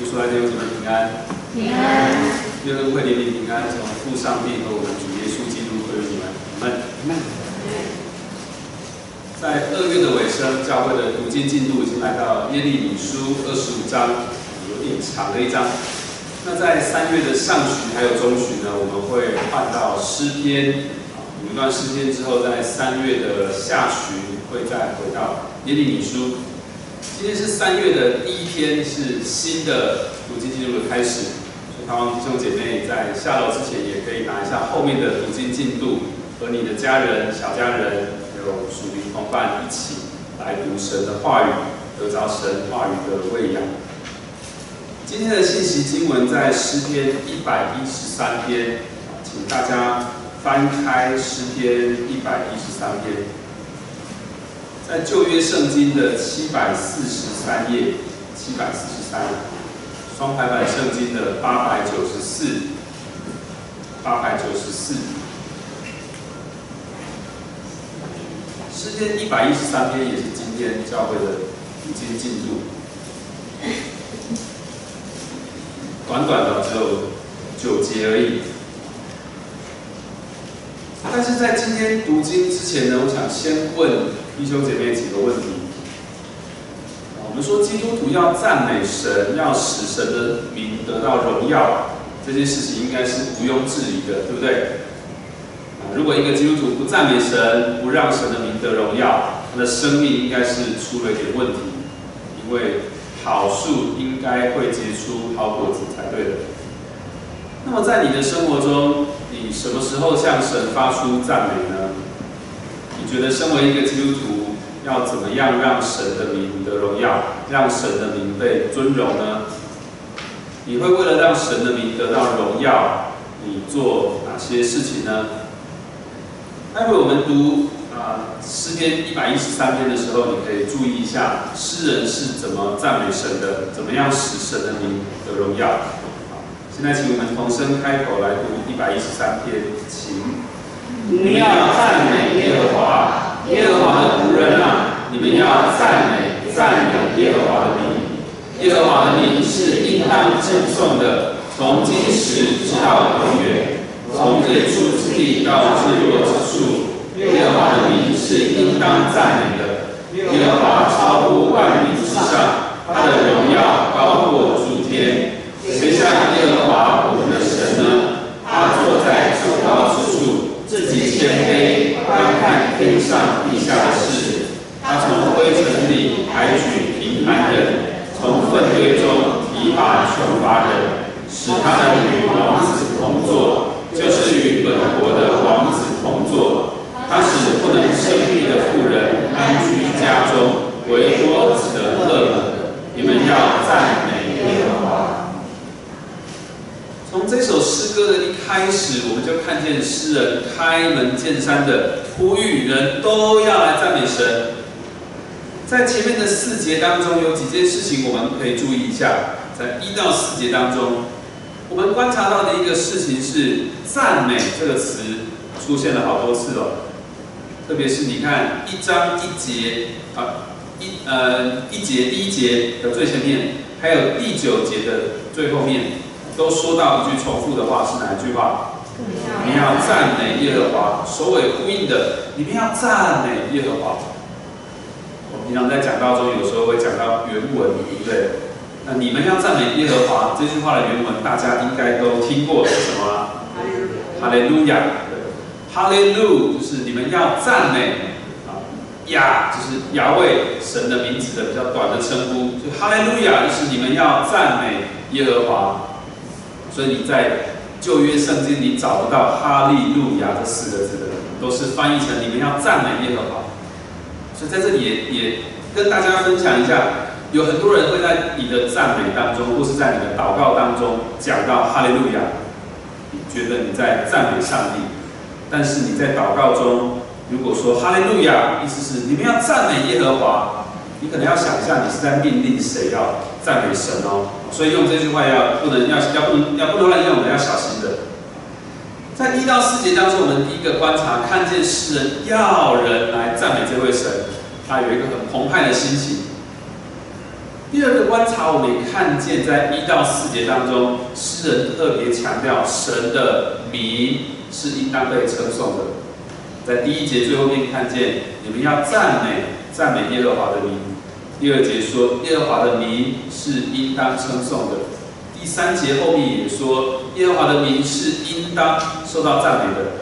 主出来弟兄姊妹平安，平安，愿恩惠、怜悯、平安从父上帝和我们主耶稣基督归于你们。你们，在二月的尾声，教会的读经进度已经来到耶利米书二十五章，有点长的一章。那在三月的上旬还有中旬呢，我们会换到诗篇，读一段诗篇之后，在三月的下旬会再回到耶利米书。今天是三月的第一天，是新的读经进度的开始。所以，盼望弟兄姐妹在下楼之前，也可以拿一下后面的读经进度，和你的家人、小家人，还有属灵同伴一起来读神的话语，得着神话语的喂养。今天的信息经文在诗篇一百一十三篇，请大家翻开诗篇一百一十三篇。在旧约圣经的七百四十三页，七百四十三，双排版圣经的八百九十四，八百九十四，诗篇一百一十三篇也是今天教会的读经进度，短短的只有九节而已。但是在今天读经之前呢，我想先问弟兄姐妹几个问题。我们说基督徒要赞美神，要使神的名得到荣耀，这件事情应该是毋庸置疑的，对不对？如果一个基督徒不赞美神，不让神的名得荣耀，他的生命应该是出了一点问题，因为好树应该会结出好果子才对的。那么在你的生活中，你什么时候向神发出赞美呢？觉得身为一个基督徒，要怎么样让神的名得荣耀，让神的名被尊荣呢？你会为了让神的名得到荣耀，你做哪些事情呢？待会我们读啊诗篇一百一十三篇的时候，你可以注意一下诗人是怎么赞美神的，怎么样使神的名得荣耀。现在，请我们同声开口来读一百一十三篇，请。你要赞美，人啊！你们要赞美赞美耶和华的名。耶和华的名是应当称颂的，从今时直到永远，从最初之地到日落之处。耶和华的名是应当赞美的。耶和华超乎万民之上，他的荣耀高过诸天。谁像耶和华我们的神呢？他坐在至高之处，自己谦卑，观看天上地下的事。他从灰尘里抬举平凡人，从粪堆中提拔穷乏人，使他们与王子同坐，就是与本国的王子同坐。他使不能生育的妇人安居家中，为多子的乐母。你们要赞美耶和华。从这首诗歌的一开始，我们就看见诗人开门见山的呼吁，人都要来赞美神。在前面的四节当中，有几件事情我们可以注意一下。在一到四节当中，我们观察到的一个事情是“赞美”这个词出现了好多次哦。特别是你看一章一节啊，一呃一节第一节的最前面，还有第九节的最后面。都说到一句重复的话是哪一句话？你要赞美耶和华，首尾呼应的。你们要赞美耶和华。我们平常在讲道中有时候会讲到原文，对不对？那你们要赞美耶和华这句话的原文，大家应该都听过是什么？哈利路亚。哈利路就是你们要赞美啊，亚就是亚伟神的名字的比较短的称呼。就哈利路亚就是你们要赞美耶和华。所以你在旧约圣经里找不到“哈利路亚”这四个字的，都是翻译成“你们要赞美耶和华”。所以在这里也也跟大家分享一下，有很多人会在你的赞美当中，或是在你的祷告当中讲到“哈利路亚”，你觉得你在赞美上帝。但是你在祷告中如果说“哈利路亚”，意思是你们要赞美耶和华，你可能要想一下，你是在命令谁要赞美神哦。所以用这句话要不能要要不能要不能乱用，我们要小心的。在一到四节当中，我们第一个观察看见诗人要人来赞美这位神，他有一个很澎湃的心情。第二个观察，我们也看见在一到四节当中，诗人特别强调神的名是应当被称颂的。在第一节最后面看见，你们要赞美赞美耶和华的名。第二节说，耶和华的名是应当称颂的。第三节后面也说，耶和华的名是应当受到赞美的。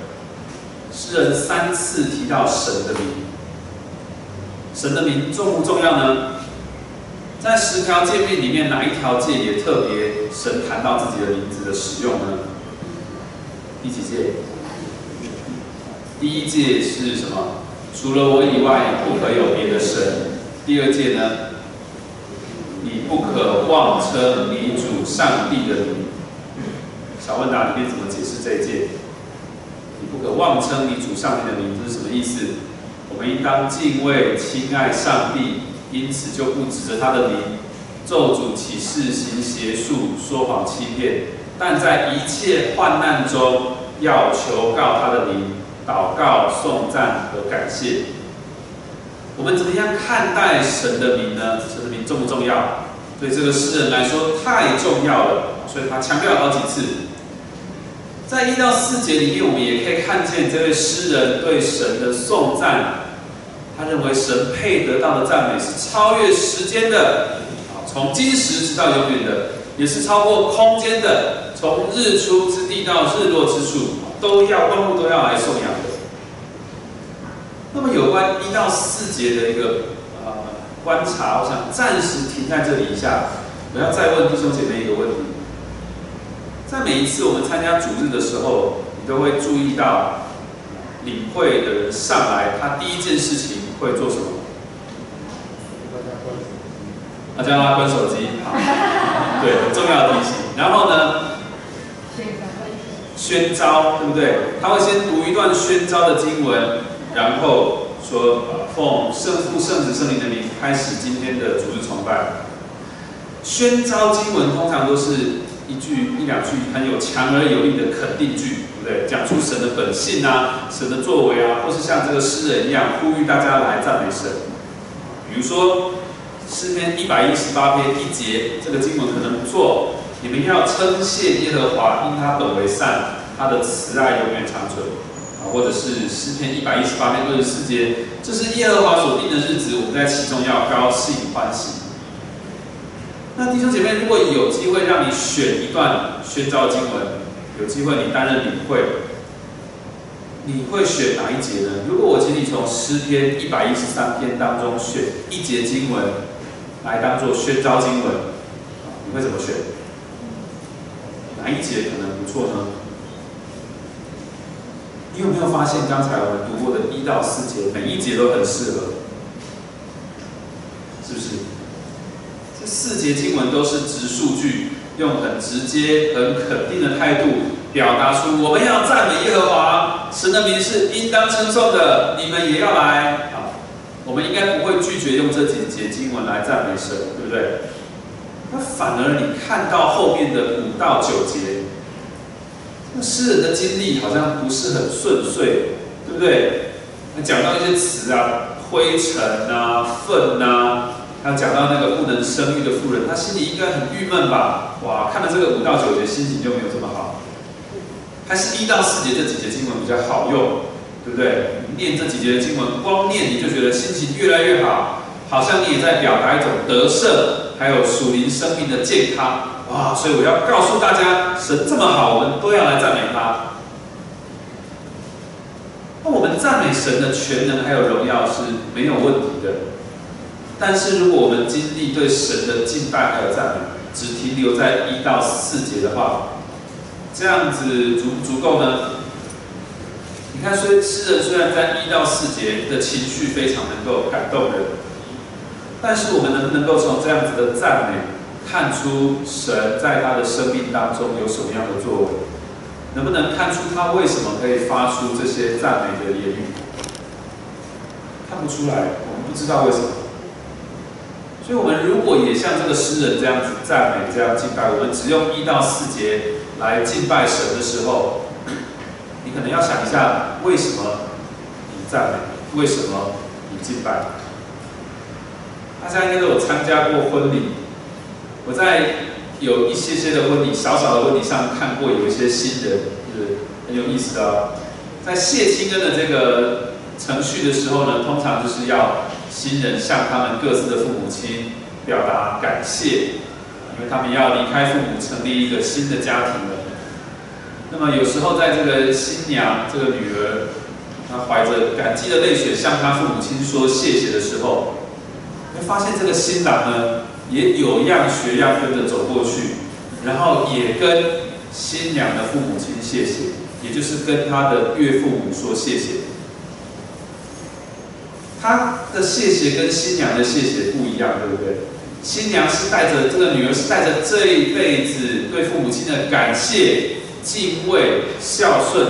诗人三次提到神的名，神的名重不重要呢？在十条诫命里面，哪一条诫也特别神谈到自己的名字的使用呢？第几诫？第一诫是什么？除了我以外，不可有别的神。第二诫呢？你不可妄称你主上帝的名。小问答里面怎么解释这一诫？你不可妄称你主上帝的名，这是什么意思？我们应当敬畏、亲爱上帝。因此就不指着他的名咒诅、起誓、行邪术、说谎、欺骗，但在一切患难中要求告他的名，祷告、颂赞和感谢。我们怎么样看待神的名呢？神的名重不重要？对这个诗人来说太重要了，所以他强调了好几次。在一到四节里面，我们也可以看见这位诗人对神的颂赞。他认为神配得到的赞美是超越时间的，从今时直到永远的，也是超过空间的，从日出之地到日落之处，都要万物都要来颂扬的。那么有关一到四节的一个呃观察，我想暂时停在这里一下。我要再问弟兄姐妹一个问题：在每一次我们参加主日的时候，你都会注意到领会的人上来，他第一件事情。会做什么？大家关关手机，好，对，很重要的提醒。然后呢？宣召，对不对？他会先读一段宣召的经文，然后说：“奉圣父、圣子、圣灵的名，开始今天的主日崇拜。”宣召经文通常都是一句一两句很有强而有力的肯定句。对不对，讲出神的本性啊，神的作为啊，或是像这个诗人一样呼吁大家来赞美神。比如说诗篇一百一十八篇一节，这个经文可能不错，你们要称谢耶和华，因他本为善，他的慈爱永远长存。啊，或者是诗篇一百一十八篇二十四节，这是耶和华所定的日子，我们在其中要高兴欢喜。那弟兄姐妹，如果有机会让你选一段宣召经文。有机会你担任领会，你会选哪一节呢？如果我请你从诗篇一百一十三篇当中选一节经文来当做宣召经文，你会怎么选？哪一节可能不错呢？你有没有发现刚才我们读过的一到四节，每一节都很适合，是不是？四节经文都是直数句。用很直接、很肯定的态度表达出我们要赞美耶和华，神的名是应当称颂的，你们也要来啊！我们应该不会拒绝用这几节经文来赞美神，对不对？那反而你看到后面的五到九节，那诗人的经历好像不是很顺遂，对不对？讲到一些词啊，灰尘啊，粪啊。他讲到那个不能生育的妇人，他心里应该很郁闷吧？哇，看了这个五到九节，心情就没有这么好。还是一到四节这几节经文比较好用，对不对？念这几节经文，光念你就觉得心情越来越好，好像你也在表达一种得胜，还有属灵生命的健康。哇，所以我要告诉大家，神这么好，我们都要来赞美他。那我们赞美神的全能还有荣耀是没有问题的。但是，如果我们经历对神的敬拜还有赞美，只停留在一到四节的话，这样子足不足够呢？你看，虽诗人虽然在一到四节的情绪非常能够感动人，但是我们能不能够从这样子的赞美看出神在他的生命当中有什么样的作为？能不能看出他为什么可以发出这些赞美的言语？看不出来，我们不知道为什么。所以，我们如果也像这个诗人这样子赞美、这样敬拜，我们只用一到四节来敬拜神的时候，你可能要想一下，为什么你赞美？为什么你敬拜？大家应该都有参加过婚礼，我在有一些些的婚礼，小小的婚礼上看过有一些新人，就是很有意思的，在谢清恩的这个程序的时候呢，通常就是要新人向他们各自的父母亲表达感谢，因为他们要离开父母，成立一个新的家庭了。那么有时候在这个新娘这个女儿，她怀着感激的泪水向她父母亲说谢谢的时候，会发现这个新郎呢也有样学样跟着走过去，然后也跟新娘的父母亲谢谢，也就是跟他的岳父母说谢谢。他的谢谢跟新娘的谢谢不一样，对不对？新娘是带着这个女儿是带着这一辈子对父母亲的感谢。敬畏、孝顺，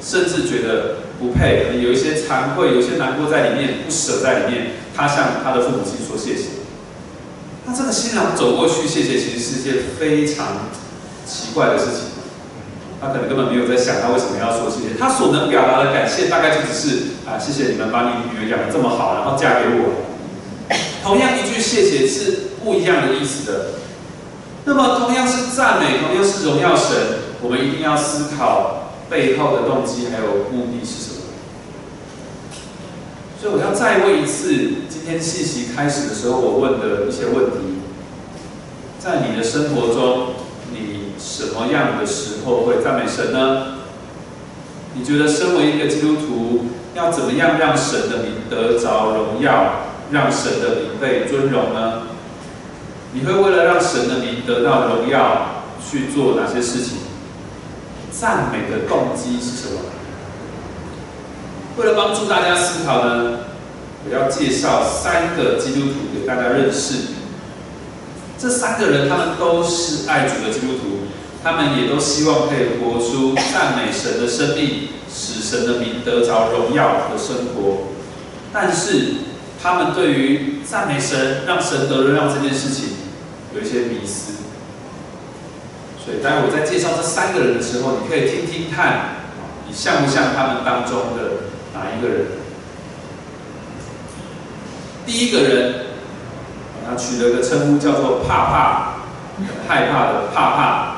甚至觉得不配，有一些惭愧，有一些难过在里面，不舍在里面。他向他的父母亲说谢谢。那这个新郎走过去谢谢，其实是一件非常奇怪的事情。他可能根本没有在想他为什么要说谢谢。他所能表达的感谢，大概就只是啊，谢谢你们把你女儿养的这么好，然后嫁给我。同样一句谢谢是不一样的意思的。那么同样是赞美，同样是荣耀神。我们一定要思考背后的动机还有目的是什么。所以我要再问一次，今天信息开始的时候我问的一些问题，在你的生活中，什么样的时候会赞美神呢？你觉得身为一个基督徒，要怎么样让神的名得着荣耀，让神的名被尊荣呢？你会为了让神的名得到荣耀，去做哪些事情？赞美的动机是什么？为了帮助大家思考呢，我要介绍三个基督徒给大家认识。这三个人他们都是爱主的基督徒，他们也都希望可以活出赞美神的生命，使神的名得着荣耀的生活。但是他们对于赞美神、让神得荣耀这件事情有一些迷思。所以，待会我在介绍这三个人的时候，你可以听听看，你像不像他们当中的哪一个人？第一个人，他取了个称呼叫做“怕怕”，害怕的“怕怕”。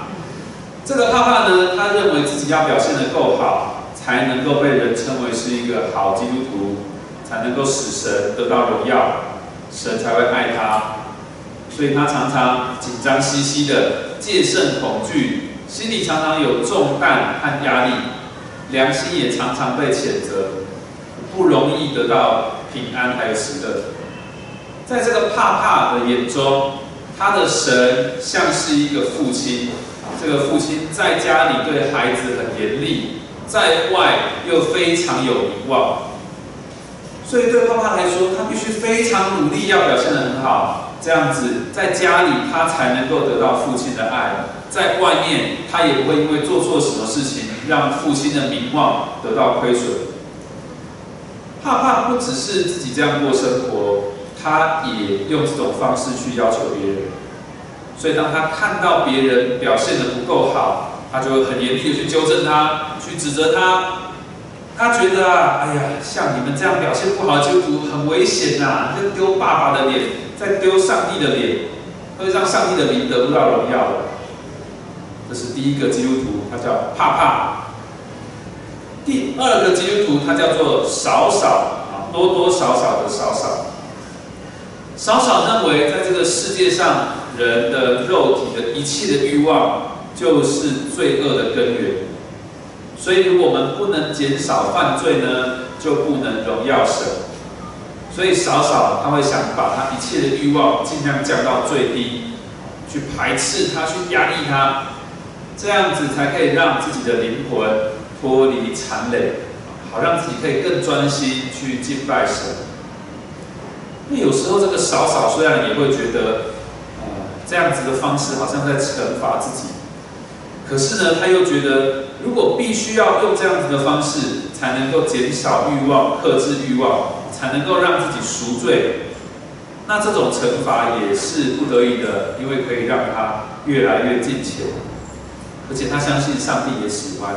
这个“怕怕”呢，他认为自己要表现的够好，才能够被人称为是一个好基督徒，才能够使神得到荣耀，神才会爱他。所以他常常紧张兮兮的，戒慎恐惧，心里常常有重担和压力，良心也常常被谴责，不容易得到平安还有喜乐。在这个怕怕的眼中，他的神像是一个父亲，这个父亲在家里对孩子很严厉，在外又非常有名望，所以对怕怕来说，他必须非常努力，要表现得很好。这样子，在家里他才能够得到父亲的爱，在外面他也不会因为做错什么事情，让父亲的名望得到亏损。怕怕不只是自己这样过生活，他也用这种方式去要求别人。所以当他看到别人表现的不够好，他就会很严厉的去纠正他，去指责他。他觉得啊，哎呀，像你们这样表现不好的基督徒很危险呐，就丢爸爸的脸。在丢上帝的脸，会让上帝的名得不到荣耀的。这是第一个基督徒，他叫怕怕。第二个基督徒，他叫做少少啊，多多少少的少少。少少认为，在这个世界上，人的肉体的一切的欲望，就是罪恶的根源。所以，如果我们不能减少犯罪呢，就不能荣耀神。所以少少他会想把他一切的欲望尽量降到最低，去排斥他，去压抑他，这样子才可以让自己的灵魂脱离残累，好让自己可以更专心去敬拜神。那有时候这个少少虽然也会觉得，呃，这样子的方式好像在惩罚自己，可是呢，他又觉得如果必须要用这样子的方式才能够减少欲望、克制欲望。才能够让自己赎罪，那这种惩罚也是不得已的，因为可以让他越来越近前，而且他相信上帝也喜欢。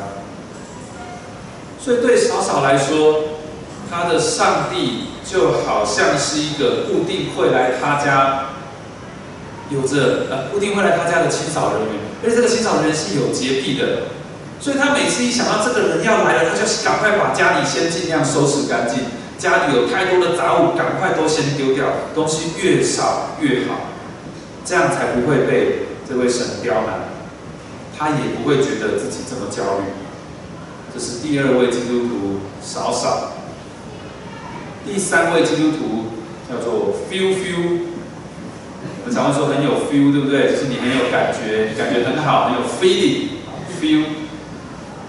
所以对少少来说，他的上帝就好像是一个固定会来他家有着呃固定会来他家的清扫人员，而且这个清扫人员是有洁癖的，所以他每次一想到这个人要来了，他就赶快把家里先尽量收拾干净，家里有太多的杂物，赶快都先丢掉，东西越少越好，这样才不会被这位神刁难，他也不会觉得自己这么焦虑。这是第二位基督徒少少，第三位基督徒叫做 feel feel。我们常会说很有 feel，对不对？就是你很有感觉，感觉很好，很有 feeling，feel。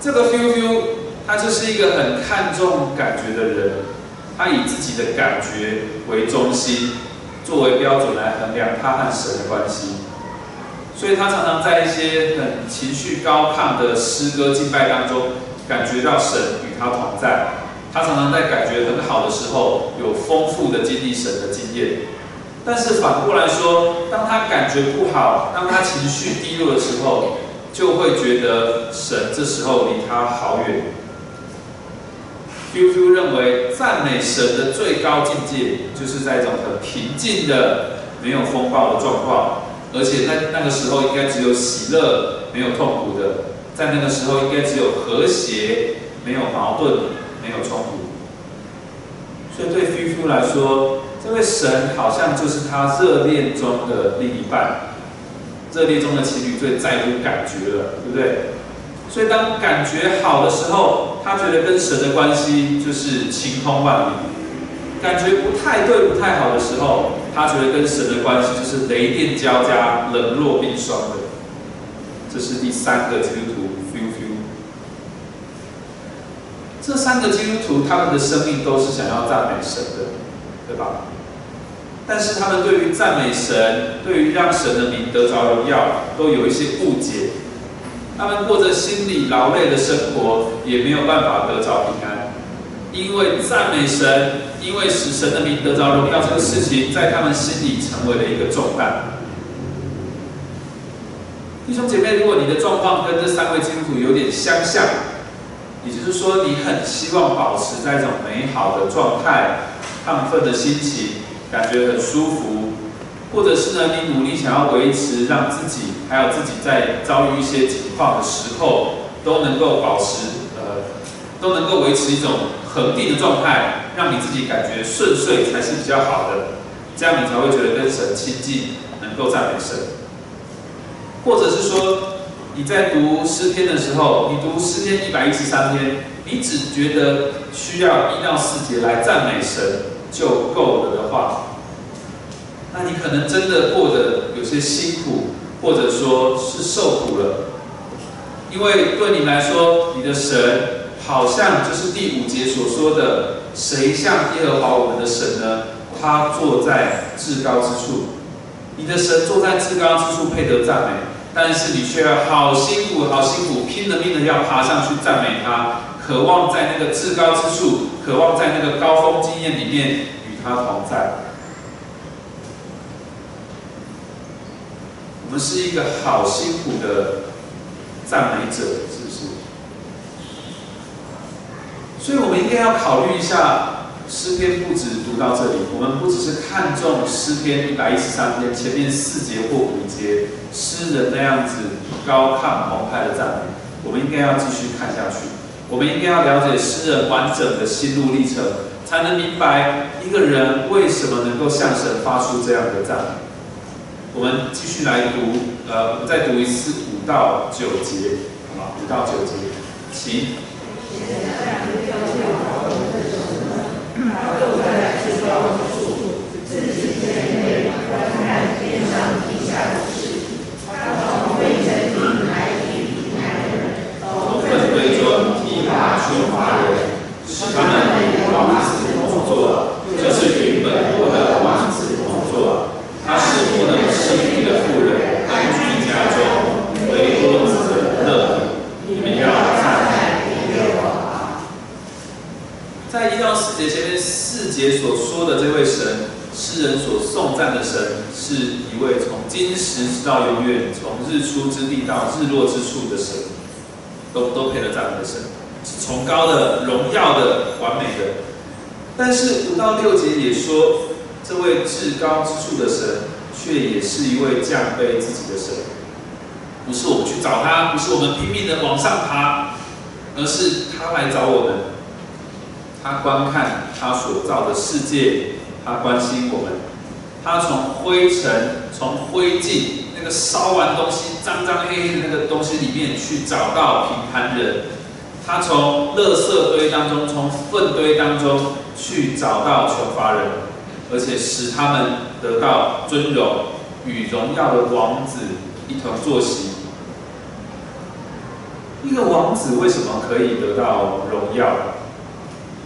这个 feel feel，他就是一个很看重感觉的人，他以自己的感觉为中心，作为标准来衡量他和神的关系。所以他常常在一些很情绪高亢的诗歌敬拜当中。感觉到神与他同在，他常常在感觉很好的时候有丰富的经历神的经验。但是反过来说，当他感觉不好，当他情绪低落的时候，就会觉得神这时候离他好远。Q Q 认为赞美神的最高境界，就是在一种很平静的、没有风暴的状况，而且那那个时候应该只有喜乐，没有痛苦的。在那个时候，应该只有和谐，没有矛盾，没有冲突。所以对菲夫来说，这位神好像就是他热恋中的另一半，热恋中的情侣最在乎感觉了，对不对？所以当感觉好的时候，他觉得跟神的关系就是晴空万里；感觉不太对、不太好的时候，他觉得跟神的关系就是雷电交加、冷若冰霜的。这是第三个基督徒。这三个基督徒，他们的生命都是想要赞美神的，对吧？但是他们对于赞美神，对于让神的名得着荣耀，都有一些误解。他们过着心里劳累的生活，也没有办法得着平安，因为赞美神，因为使神的名得着荣耀这个事情，在他们心里成为了一个重担。弟兄姐妹，如果你的状况跟这三位基督徒有点相像，也就是说，你很希望保持在一种美好的状态、亢奋的心情，感觉很舒服，或者是呢，你努力想要维持，让自己还有自己在遭遇一些情况的时候，都能够保持呃，都能够维持一种恒定的状态，让你自己感觉顺遂才是比较好的，这样你才会觉得跟神亲近，能够赞美神，或者是说。你在读诗篇的时候，你读诗篇一百一十三篇，你只觉得需要一到四节来赞美神就够了的话，那你可能真的过得有些辛苦，或者说是受苦了。因为对你来说，你的神好像就是第五节所说的，谁像耶和华我们的神呢？他坐在至高之处，你的神坐在至高之处，配得赞美。但是你却好辛苦、好辛苦，拼了命的要爬上去赞美他，渴望在那个至高之处，渴望在那个高峰经验里面与他同在。我们是一个好辛苦的赞美者，是不是？所以我们应该要考虑一下。诗篇不止读到这里，我们不只是看重诗篇一百一十三篇前面四节或五节诗人那样子高亢澎湃的赞美，我们应该要继续看下去。我们应该要了解诗人完整的心路历程，才能明白一个人为什么能够向神发出这样的赞美。我们继续来读，呃，再读一次五到九节，好吗？五到九节，请。坐在至高之处，自己天内观看天上地下的事。他从灰尘里来提平安人，从粪堆中提拔出发人，使他们与王子同坐，就是与本国的王子同坐。他是不能吃力的妇人，安居家中，为多子的乐。你们要赞美耶和华。在一到四节前面。四节所说的这位神，诗人所颂赞的神，是一位从今时直到永远，从日出之地到日落之处的神，都都配得赞美的神，是崇高的、荣耀的、完美的。但是五到六节也说，这位至高之处的神，却也是一位降卑自己的神。不是我们去找他，不是我们拼命的往上爬，而是他来找我们。他观看他所造的世界，他关心我们。他从灰尘、从灰烬那个烧完东西脏脏黑黑的那个东西里面去找到平凡人。他从垃圾堆当中、从粪堆当中去找到穷乏人，而且使他们得到尊荣，与荣耀的王子一同坐席。一个王子为什么可以得到荣耀？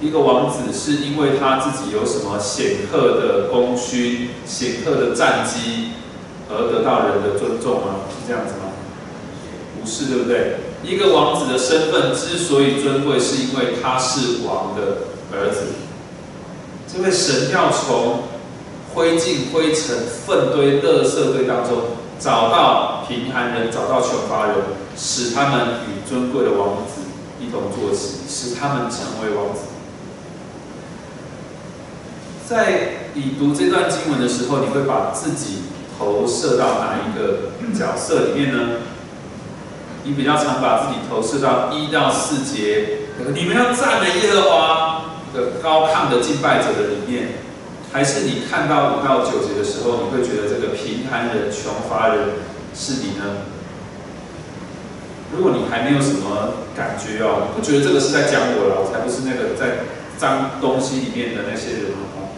一个王子是因为他自己有什么显赫的功勋、显赫的战绩，而得到人的尊重吗？是这样子吗？不是，对不对？一个王子的身份之所以尊贵，是因为他是王的儿子。这位神要从灰烬、灰尘、粪堆、垃圾堆当中找到贫寒人，找到穷乏人，使他们与尊贵的王子一同坐席，使他们成为王子。在你读这段经文的时候，你会把自己投射到哪一个角色里面呢？你比较常把自己投射到一到四节，你们要赞美耶和华的高亢的敬拜者的里面，还是你看到五到九节的时候，你会觉得这个贫寒人、穷乏人是你呢？如果你还没有什么感觉哦，不觉得这个是在讲我了，我才不是那个在脏东西里面的那些人哦。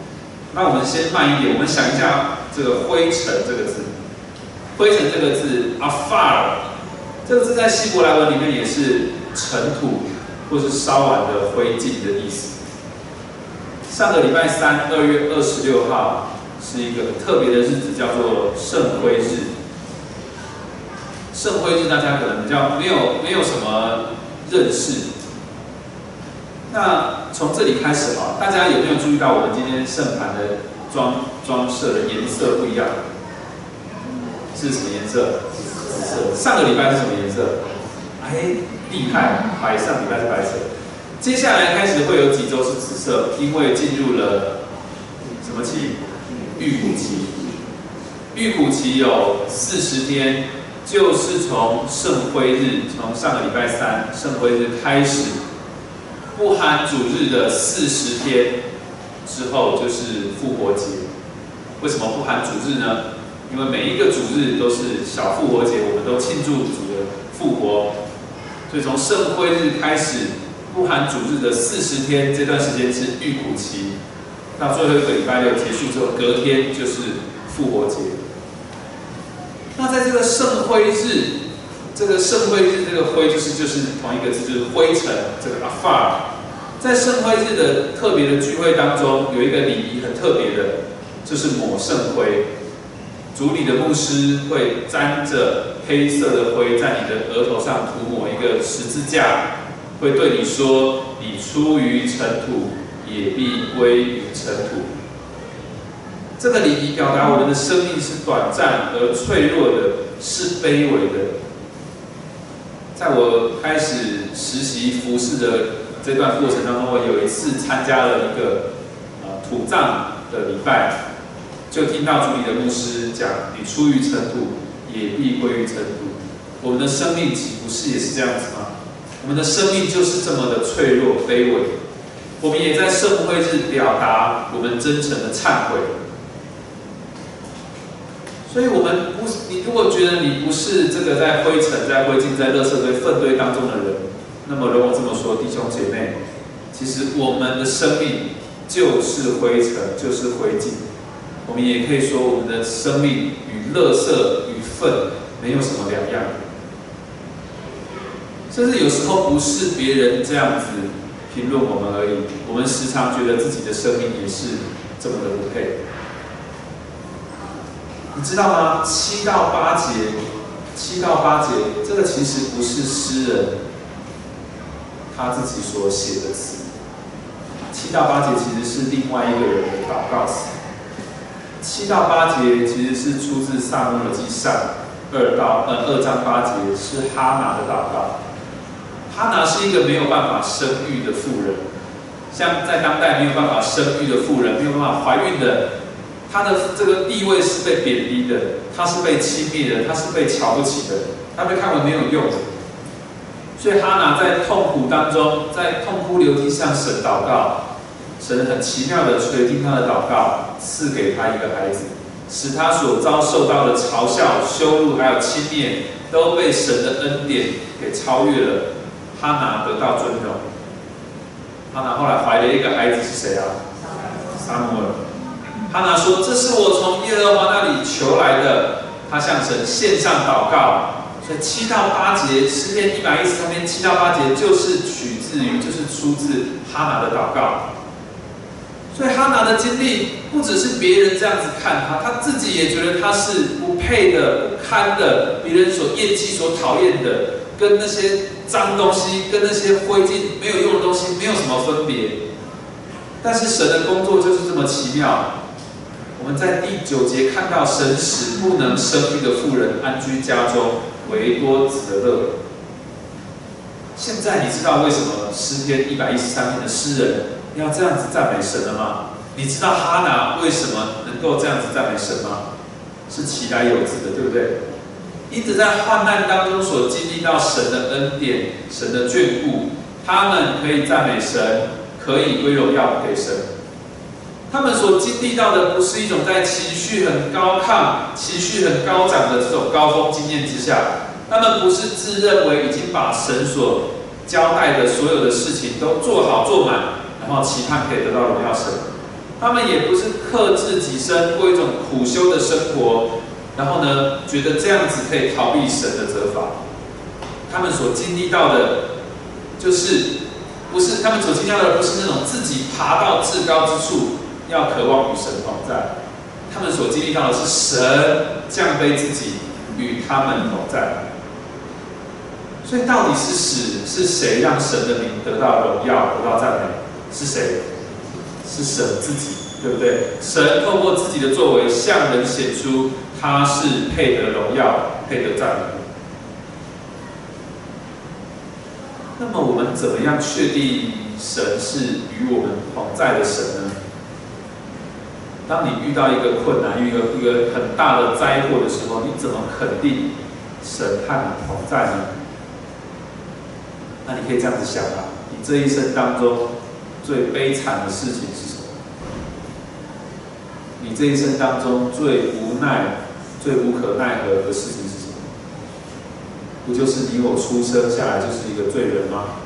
那我们先慢一点，我们想一下这个灰尘这个字，灰尘这个字，afar。这个字在希伯来文里面也是尘土或是烧完的灰烬的意思。上个礼拜三，二月二十六号是一个特别的日子，叫做圣灰日。圣灰日大家可能比较没有没有什么认识。那从这里开始啊，大家有没有注意到我们今天圣盘的装装饰的颜色不一样？是什么颜色？上个礼拜是什么颜色？哎，厉害，白上礼拜是白色。接下来开始会有几周是紫色，因为进入了什么期？预苦期。预苦期有四十天，就是从圣灰日，从上个礼拜三圣灰日开始，不含主日的四十天之后就是复活节。为什么不含主日呢？因为每一个主日都是小复活节，我们都庆祝主的复活，所以从圣灰日开始，不含主日的四十天，这段时间是预苦期，到最后一个礼拜六结束之后，隔天就是复活节。那在这个圣灰日，这个圣灰日这个灰就是就是同一个字，就是灰尘，这个 afar。在圣灰日的特别的聚会当中，有一个礼仪很特别的，就是抹圣灰。主里的牧师会沾着黑色的灰，在你的额头上涂抹一个十字架，会对你说：“你出于尘土，也必归于尘土。”这个礼仪表达我们的生命是短暂而脆弱的，是卑微的。在我开始实习服侍的这段过程当中，我有一次参加了一个呃土葬的礼拜。就听到主里的牧师讲：“你出于尘土，也必归于尘土。”我们的生命岂不是也是这样子吗？我们的生命就是这么的脆弱、卑微。我们也在圣会日表达我们真诚的忏悔。所以，我们不是，你如果觉得你不是这个在灰尘、在灰烬、在垃圾堆、粪堆当中的人，那么，容我这么说，弟兄姐妹，其实我们的生命就是灰尘，就是灰烬。我们也可以说，我们的生命与垃圾与粪没有什么两样，甚至有时候不是别人这样子评论我们而已，我们时常觉得自己的生命也是这么的不配。你知道吗？七到八节，七到八节，这个其实不是诗人他自己所写的词，七到八节其实是另外一个人的祷告词。七到八节其实是出自《萨母耳记上》二到呃二章八节，是哈拿的祷告。哈拿是一个没有办法生育的妇人，像在当代没有办法生育的妇人，没有办法怀孕的，他的这个地位是被贬低的，他是被轻蔑的，他是被瞧不起的，他被看为没有用。所以哈拿在痛苦当中，在痛哭流涕向神祷告，神很奇妙的垂听他的祷告，赐给他一个孩子，使他所遭受到的嘲笑、羞辱还有轻蔑，都被神的恩典给超越了。哈拿得到尊荣。哈拿后来怀了一个孩子是谁啊？撒母耳。哈拿说：“这是我从耶和华那里求来的。”他向神献上祷告。所以七到八节诗篇一百一十三篇七到八节就是取自于，就是出自哈拿的祷告。所以哈拿的经历不只是别人这样子看他，他自己也觉得他是不配的、不堪的，别人所厌弃、所讨厌的，跟那些脏东西、跟那些灰烬没有用的东西没有什么分别。但是神的工作就是这么奇妙。我们在第九节看到神使不能生育的妇人安居家中。为多子的乐。现在你知道为什么诗篇一百一十三篇的诗人要这样子赞美神了吗？你知道哈拿为什么能够这样子赞美神吗？是其来有自的，对不对？一直在患难当中所经历到神的恩典、神的眷顾，他们可以赞美神，可以归荣耀给神。他们所经历到的不是一种在情绪很高亢、情绪很高涨的这种高峰经验之下，他们不是自认为已经把神所交代的所有的事情都做好做满，然后期盼可以得到荣耀神。他们也不是克制己身过一种苦修的生活，然后呢，觉得这样子可以逃避神的责罚。他们所经历到的，就是不是他们所经历到的，不是那种自己爬到至高之处。要渴望与神同在，他们所经历到的是神降卑自己与他们同在。所以到底是使是谁让神的名得到荣耀、得到赞美？是谁？是神自己，对不对？神透过自己的作为向人显出他是配得荣耀、配得赞美。那么我们怎么样确定神是与我们同在的神呢？当你遇到一个困难、一个一个很大的灾祸的时候，你怎么肯定神和你同在呢？那你可以这样子想啊，你这一生当中最悲惨的事情是什么？你这一生当中最无奈、最无可奈何的事情是什么？不就是你我出生下来就是一个罪人吗？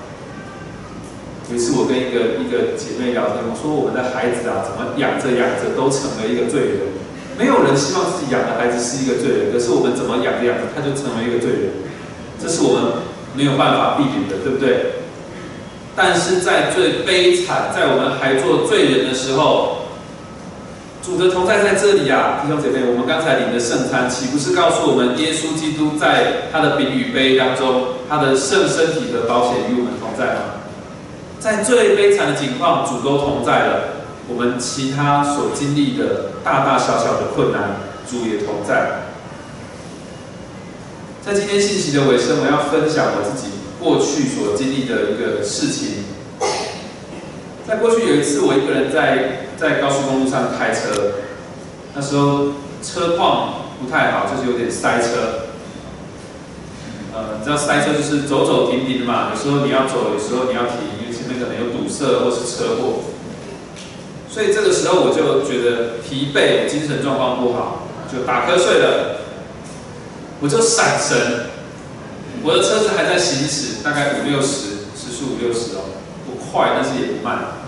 有一次我跟一个一个姐妹聊天，我说我们的孩子啊，怎么养着养着都成了一个罪人？没有人希望自己养的孩子是一个罪人，可是我们怎么养着养着他就成为一个罪人？这是我们没有办法避免的，对不对？但是在最悲惨，在我们还做罪人的时候，主的同在在这里啊，弟兄姐妹，我们刚才领的圣餐，岂不是告诉我们，耶稣基督在他的饼与杯当中，他的圣身体的保险与我们同在吗？在最悲惨的情况，主都同在了。我们其他所经历的大大小小的困难，主也同在。在今天信息的尾声，我要分享我自己过去所经历的一个事情。在过去有一次，我一个人在在高速公路上开车，那时候车况不太好，就是有点塞车。呃，你知道塞车就是走走停停的嘛，有时候你要走，有时候你要停。可能有堵塞或是车祸，所以这个时候我就觉得疲惫，精神状况不好，就打瞌睡了。我就闪神，我的车子还在行驶，大概五六十，时速五六十哦，不快，但是也不慢。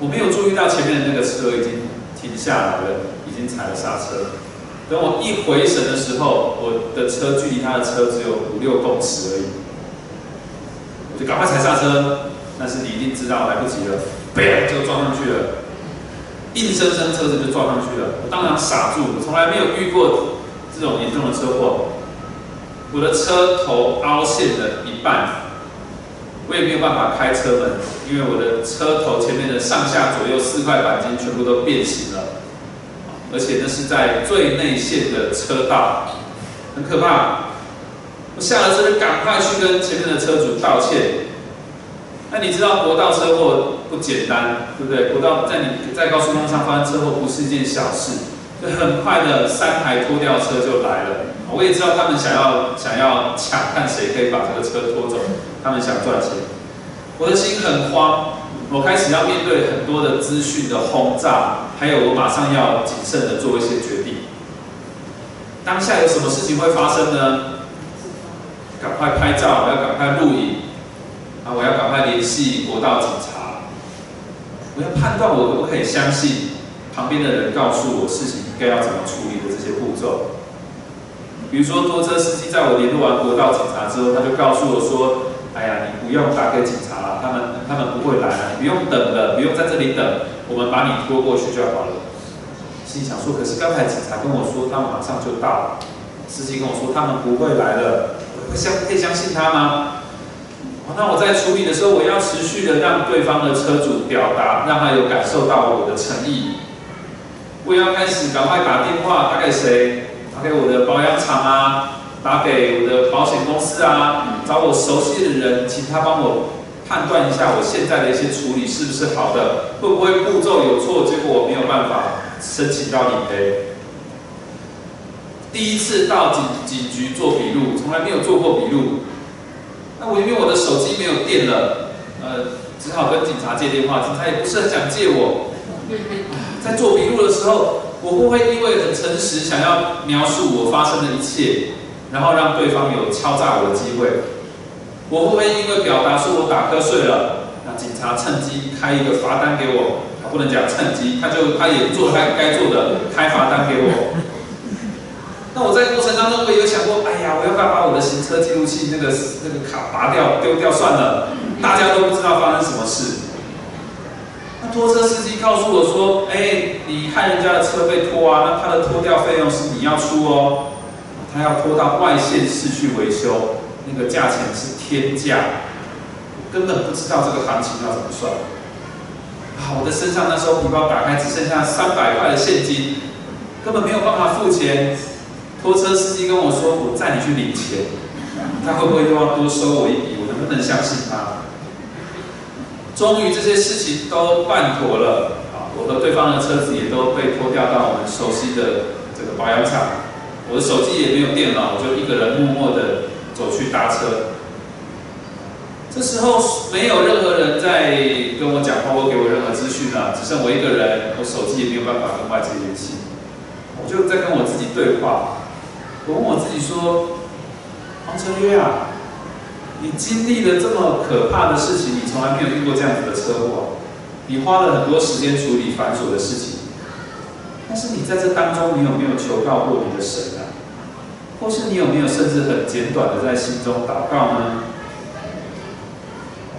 我没有注意到前面的那个车已经停下来了，已经踩了刹车。等我一回神的时候，我的车距离他的车只有五六公尺而已，我就赶快踩刹车。但是你一定知道，来不及了，砰就撞上去了，硬生生车子就撞上去了。我当场傻住，我从来没有遇过这种严重的车祸。我的车头凹陷了一半，我也没有办法开车门，因为我的车头前面的上下左右四块钣金全部都变形了，而且那是在最内线的车道，很可怕。我下了车就赶快去跟前面的车主道歉。那你知道国道车祸不简单，对不对？国道在你在高速公路上发生车祸不是一件小事，就很快的三台拖吊车就来了。我也知道他们想要想要抢，看谁可以把这个车拖走，他们想赚钱。我的心很慌，我开始要面对很多的资讯的轰炸，还有我马上要谨慎的做一些决定。当下有什么事情会发生呢？赶快拍照，要赶快录影，啊，我要赶快联系国道警察，我要判断我可不可以相信旁边的人告诉我事情应该要怎么处理的这些步骤。比如说拖车司机在我联络完国道警察之后，他就告诉我说：“哎呀，你不用打给警察了，他们他们不会来了，你不用等了，不用在这里等，我们把你拖过去就好了。”心想说：“可是刚才警察跟我说他们马上就到，司机跟我说他们不会来了。”相可以相信他吗？那我在处理的时候，我要持续的让对方的车主表达，让他有感受到我的诚意。我也要开始赶快打电话，打给谁？打给我的保养厂啊，打给我的保险公司啊，找我熟悉的人，请他帮我判断一下我现在的一些处理是不是好的，会不会步骤有错，结果我没有办法申请到理赔。第一次到警警局做笔录，从来没有做过笔录。那我因为我的手机没有电了，呃，只好跟警察借电话。警察也不是很想借我。在做笔录的时候，我不会因为很诚实，想要描述我发生的一切，然后让对方有敲诈我的机会。我不会因为表达说我打瞌睡了，那警察趁机开一个罚单给我。他不能讲趁机，他就他也做他该做的，开罚单给我。那我在过程当中，我也有想过，哎呀，我要不要把我的行车记录器那个那个卡拔掉丢掉算了？大家都不知道发生什么事。那拖车司机告诉我说，哎，你看人家的车被拖啊，那他的拖掉费用是你要出哦。他要拖到外县市去维修，那个价钱是天价，根本不知道这个行情要怎么算。啊，我的身上那时候皮包打开只剩下三百块的现金，根本没有办法付钱。拖车司机跟我说：“我载你去领钱，他会不会又要多收我一笔？我能不能相信他？”终于这些事情都办妥了啊！我和对方的车子也都被拖掉到我们熟悉的这个保养厂。我的手机也没有电了，我就一个人默默的走去搭车。这时候没有任何人在跟我讲话或给我任何资讯了，只剩我一个人，我手机也没有办法跟外界联系，我就在跟我自己对话。我问我自己说：“黄成约啊，你经历了这么可怕的事情，你从来没有遇过这样子的车祸，你花了很多时间处理繁琐的事情，但是你在这当中，你有没有求告过你的神啊？或是你有没有甚至很简短的在心中祷告呢？”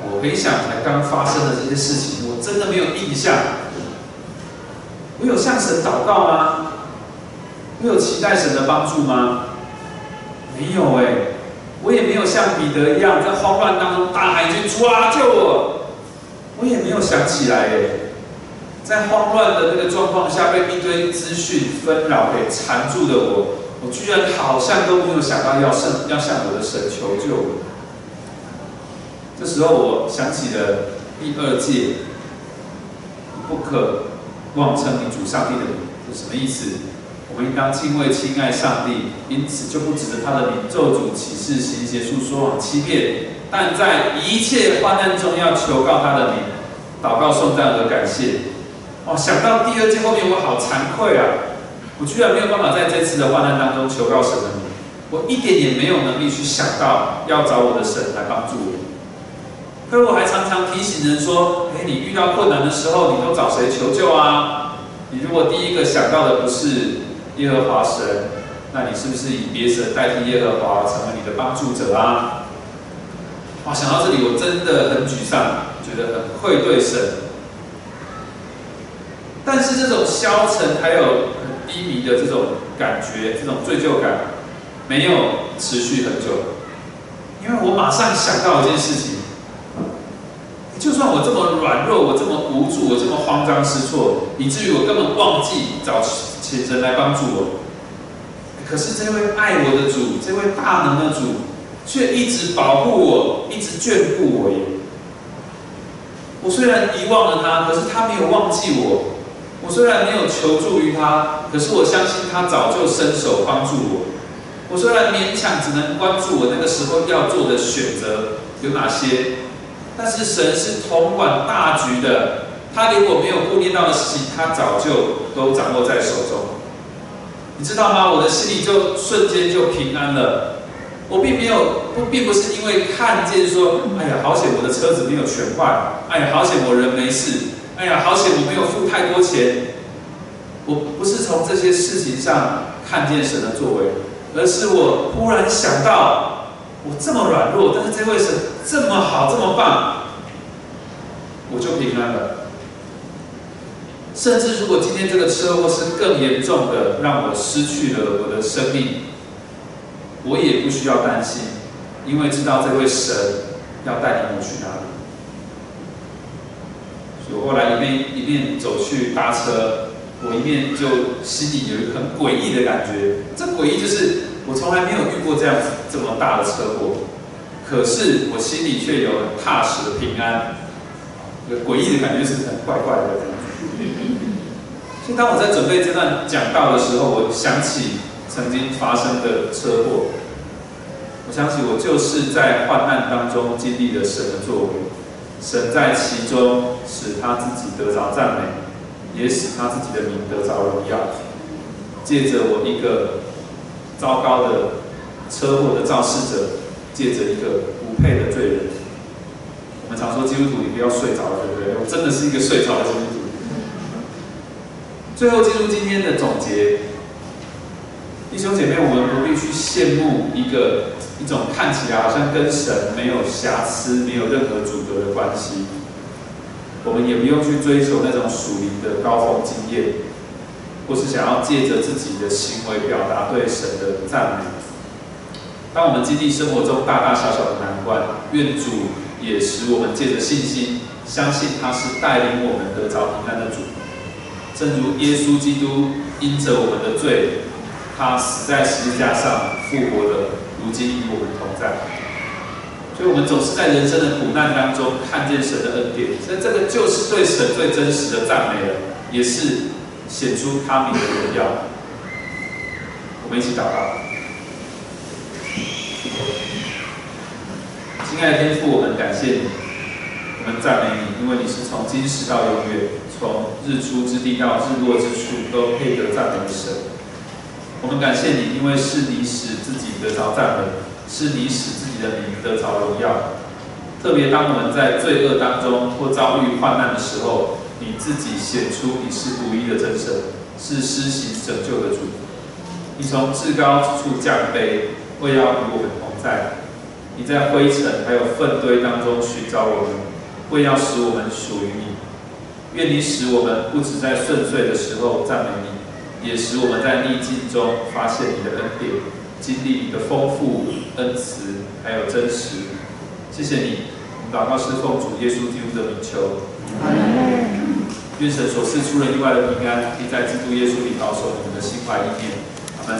我回想才刚发生的这些事情，我真的没有印象。我有向神祷告吗？我有期待神的帮助吗？没有哎，我也没有像彼得一样在慌乱当中大喊一句“主啊，救我”。我也没有想起来哎，在慌乱的那个状况下，被一堆资讯纷扰给缠住的我，我居然好像都没有想到要向要向我的神求救。这时候，我想起了第二诫：“不可妄称你主上帝的名”，是什么意思？我们应当敬畏、亲爱上帝，因此就不指着他的名咒诅、启示、行邪术、说谎、欺骗，但在一切患难中要求告他的名，祷告、颂赞和感谢。哦！想到第二节后面，我好惭愧啊！我居然没有办法在这次的患难当中求告神的名，我一点也没有能力去想到要找我的神来帮助我。可我还常常提醒人说：，哎，你遇到困难的时候，你都找谁求救啊？你如果第一个想到的不是……耶和华神，那你是不是以别神代替耶和华，成为你的帮助者啊？哇，想到这里，我真的很沮丧，觉得很愧对神。但是这种消沉还有很低迷的这种感觉，这种罪疚感，没有持续很久，因为我马上想到一件事情。就算我这么软弱，我这么无助，我这么慌张失措，以至于我根本忘记找请神来帮助我。可是这位爱我的主，这位大能的主，却一直保护我，一直眷顾我耶。我虽然遗忘了他，可是他没有忘记我。我虽然没有求助于他，可是我相信他早就伸手帮助我。我虽然勉强只能关注我那个时候要做的选择有哪些，但是神是统管大局的，他连我没有顾念到的事情，他早就都掌握在手中。你知道吗？我的心里就瞬间就平安了。我并没有不，并不是因为看见说，哎呀，好险我的车子没有全坏，哎呀，好险我人没事，哎呀，好险我没有付太多钱。我不是从这些事情上看见神的作为，而是我忽然想到，我这么软弱，但是这位神这么好，这么棒，我就平安了。甚至如果今天这个车祸是更严重的，让我失去了我的生命。我也不需要担心，因为知道这位神要带领我去哪里。所以后来一边一边走去搭车，我一面就心里有一个很诡异的感觉。这诡异就是我从来没有遇过这样子这么大的车祸，可是我心里却有很踏实的平安。个诡异的感觉是很怪怪的。所以当我在准备这段讲道的时候，我想起。曾经发生的车祸，我想起我就是在患难当中经历了神的作为，神在其中使他自己得着赞美，也使他自己的名得着荣耀。借着我一个糟糕的车祸的肇事者，借着一个不配的罪人，我们常说基督徒你不要睡着了，对不对？我真的是一个睡着的基督徒。最后进入今天的总结。弟兄姐妹，我们不必去羡慕一个一种看起来好像跟神没有瑕疵、没有任何阻隔的关系。我们也不用去追求那种属灵的高峰经验，或是想要借着自己的行为表达对神的赞美。当我们经历生活中大大小小的难关，愿主也使我们借着信心，相信他是带领我们得着平安的主。正如耶稣基督因着我们的罪。他死在十字架上，复活了，如今与我们同在。所以，我们总是在人生的苦难当中看见神的恩典。所以，这个就是对神最真实的赞美了，也是显出他名的荣耀。我们一起祷告。亲爱的天父，我们感谢你，我们赞美你，因为你是从今时到永远，从日出之地到日落之处，都配得赞美的神。我们感谢你，因为是你使自己得着赞美，是你使自己的名得着荣耀。特别当我们在罪恶当中或遭遇患难的时候，你自己显出你是独一的真神，是施行拯救的主。你从至高之处降卑，为要与我们同在。你在灰尘还有粪堆当中寻找我们，为要使我们属于你。愿你使我们不止在顺遂的时候赞美你。也使我们在逆境中发现你的恩典，经历你的丰富恩慈，还有真实。谢谢你，祷告是奉主耶稣基督的名求。愿神所赐出人意外的平安，可以在基督耶稣里保守你们的心怀意念。阿门。